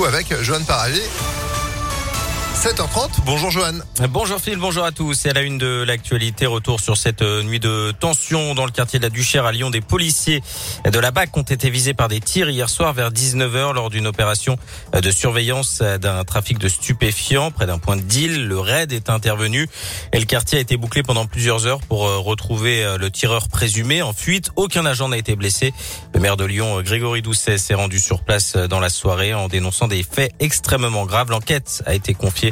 avec Johan Paravé. 7h30. Bonjour Johan. Bonjour Phil, bonjour à tous. Et à la une de l'actualité, retour sur cette euh, nuit de tension dans le quartier de la Duchère à Lyon. Des policiers de la BAC ont été visés par des tirs hier soir vers 19h lors d'une opération de surveillance d'un trafic de stupéfiants près d'un point de deal. Le raid est intervenu et le quartier a été bouclé pendant plusieurs heures pour euh, retrouver euh, le tireur présumé en fuite. Aucun agent n'a été blessé. Le maire de Lyon, Grégory Doucet, s'est rendu sur place dans la soirée en dénonçant des faits extrêmement graves. L'enquête a été confiée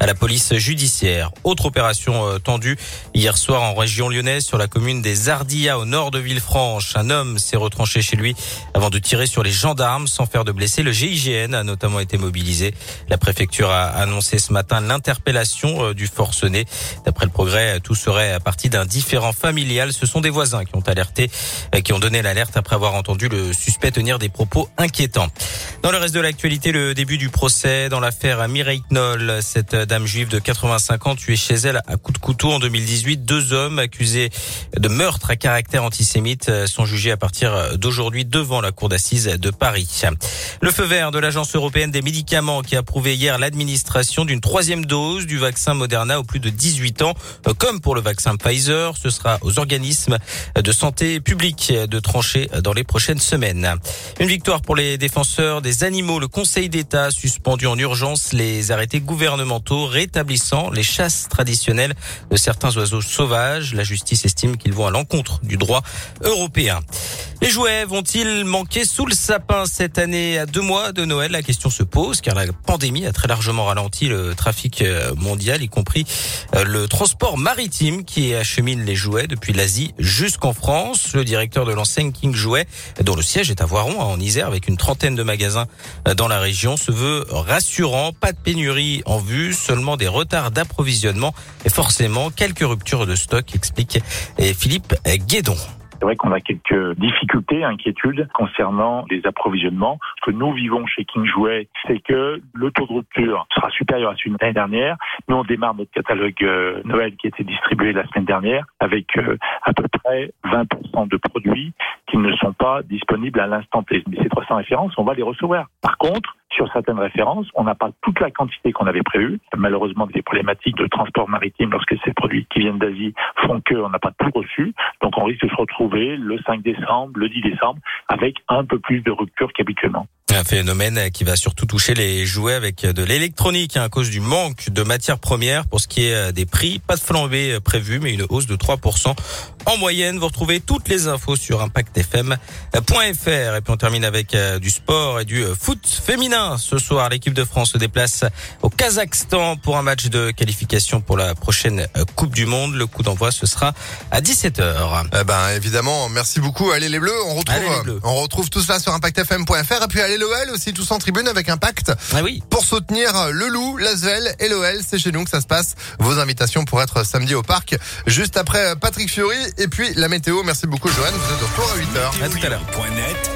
à la police judiciaire. Autre opération euh, tendue hier soir en région lyonnaise sur la commune des Ardillas au nord de Villefranche. Un homme s'est retranché chez lui avant de tirer sur les gendarmes sans faire de blessés. Le GIGN a notamment été mobilisé. La préfecture a annoncé ce matin l'interpellation euh, du forcené. D'après le progrès, tout serait à partie d'un différent familial. Ce sont des voisins qui ont alerté, euh, qui ont donné l'alerte après avoir entendu le suspect tenir des propos inquiétants. Dans le reste de l'actualité, le début du procès dans l'affaire Mireille Knoll, cette dame juive de 85 ans tuée chez elle à coups de couteau en 2018. Deux hommes accusés de meurtre à caractère antisémite sont jugés à partir d'aujourd'hui devant la cour d'assises de Paris. Le feu vert de l'Agence européenne des médicaments qui a approuvé hier l'administration d'une troisième dose du vaccin Moderna aux plus de 18 ans. Comme pour le vaccin Pfizer, ce sera aux organismes de santé publique de trancher dans les prochaines semaines. Une victoire pour les défenseurs des animaux. Le Conseil d'État a suspendu en urgence les arrêtés gouvernementaux rétablissant les chasses traditionnelles de certains oiseaux sauvages. La justice estime qu'ils vont à l'encontre du droit européen. Les jouets vont-ils manquer sous le sapin cette année à deux mois de Noël? La question se pose car la pandémie a très largement ralenti le trafic euh, mondial, y compris euh, le transport maritime qui achemine les jouets depuis l'Asie jusqu'en France. Le directeur de l'enseigne King Jouet, dont le siège est à Voiron, en Isère, avec une trentaine de magasins euh, dans la région, se veut rassurant. Pas de pénurie en vue, seulement des retards d'approvisionnement et forcément quelques ruptures de stock, explique Philippe Guédon. C'est vrai qu'on a quelques difficultés, inquiétudes concernant les approvisionnements. Ce que nous vivons chez King Jouet, c'est que le taux de rupture sera supérieur à celui de l'année dernière. Nous, on démarre notre catalogue euh, Noël qui a été distribué la semaine dernière avec euh, à peu près 20% de produits qui ne sont pas disponibles à l'instant T. Mais ces 300 références, on va les recevoir. Par contre, sur certaines références, on n'a pas toute la quantité qu'on avait prévue. Malheureusement, des problématiques de transport maritime lorsque ces produits qui viennent d'Asie font qu'on n'a pas tout reçu. Donc on risque de se retrouver le 5 décembre, le 10 décembre, avec un peu plus de rupture qu'habituellement. Un phénomène qui va surtout toucher les jouets avec de l'électronique hein, à cause du manque de matières premières. Pour ce qui est euh, des prix, pas de flambée euh, prévue, mais une hausse de 3% en moyenne. Vous retrouvez toutes les infos sur impactfm.fr. Et puis on termine avec euh, du sport et du foot féminin. Ce soir, l'équipe de France se déplace au Kazakhstan pour un match de qualification pour la prochaine Coupe du Monde. Le coup d'envoi, ce sera à 17h. Eh ben, évidemment, merci beaucoup. Allez les Bleus, on retrouve, on retrouve tout cela sur impactfm.fr. Et puis allez l'OL aussi tous en tribune avec Impact. Ah oui. Pour soutenir le Loup, l'Asvel et l'OL, c'est chez nous que ça se passe. Vos invitations pour être samedi au parc, juste après Patrick Fiori et puis la météo. Merci beaucoup Johan, vous êtes de retour à 8h. À tout à l'heure.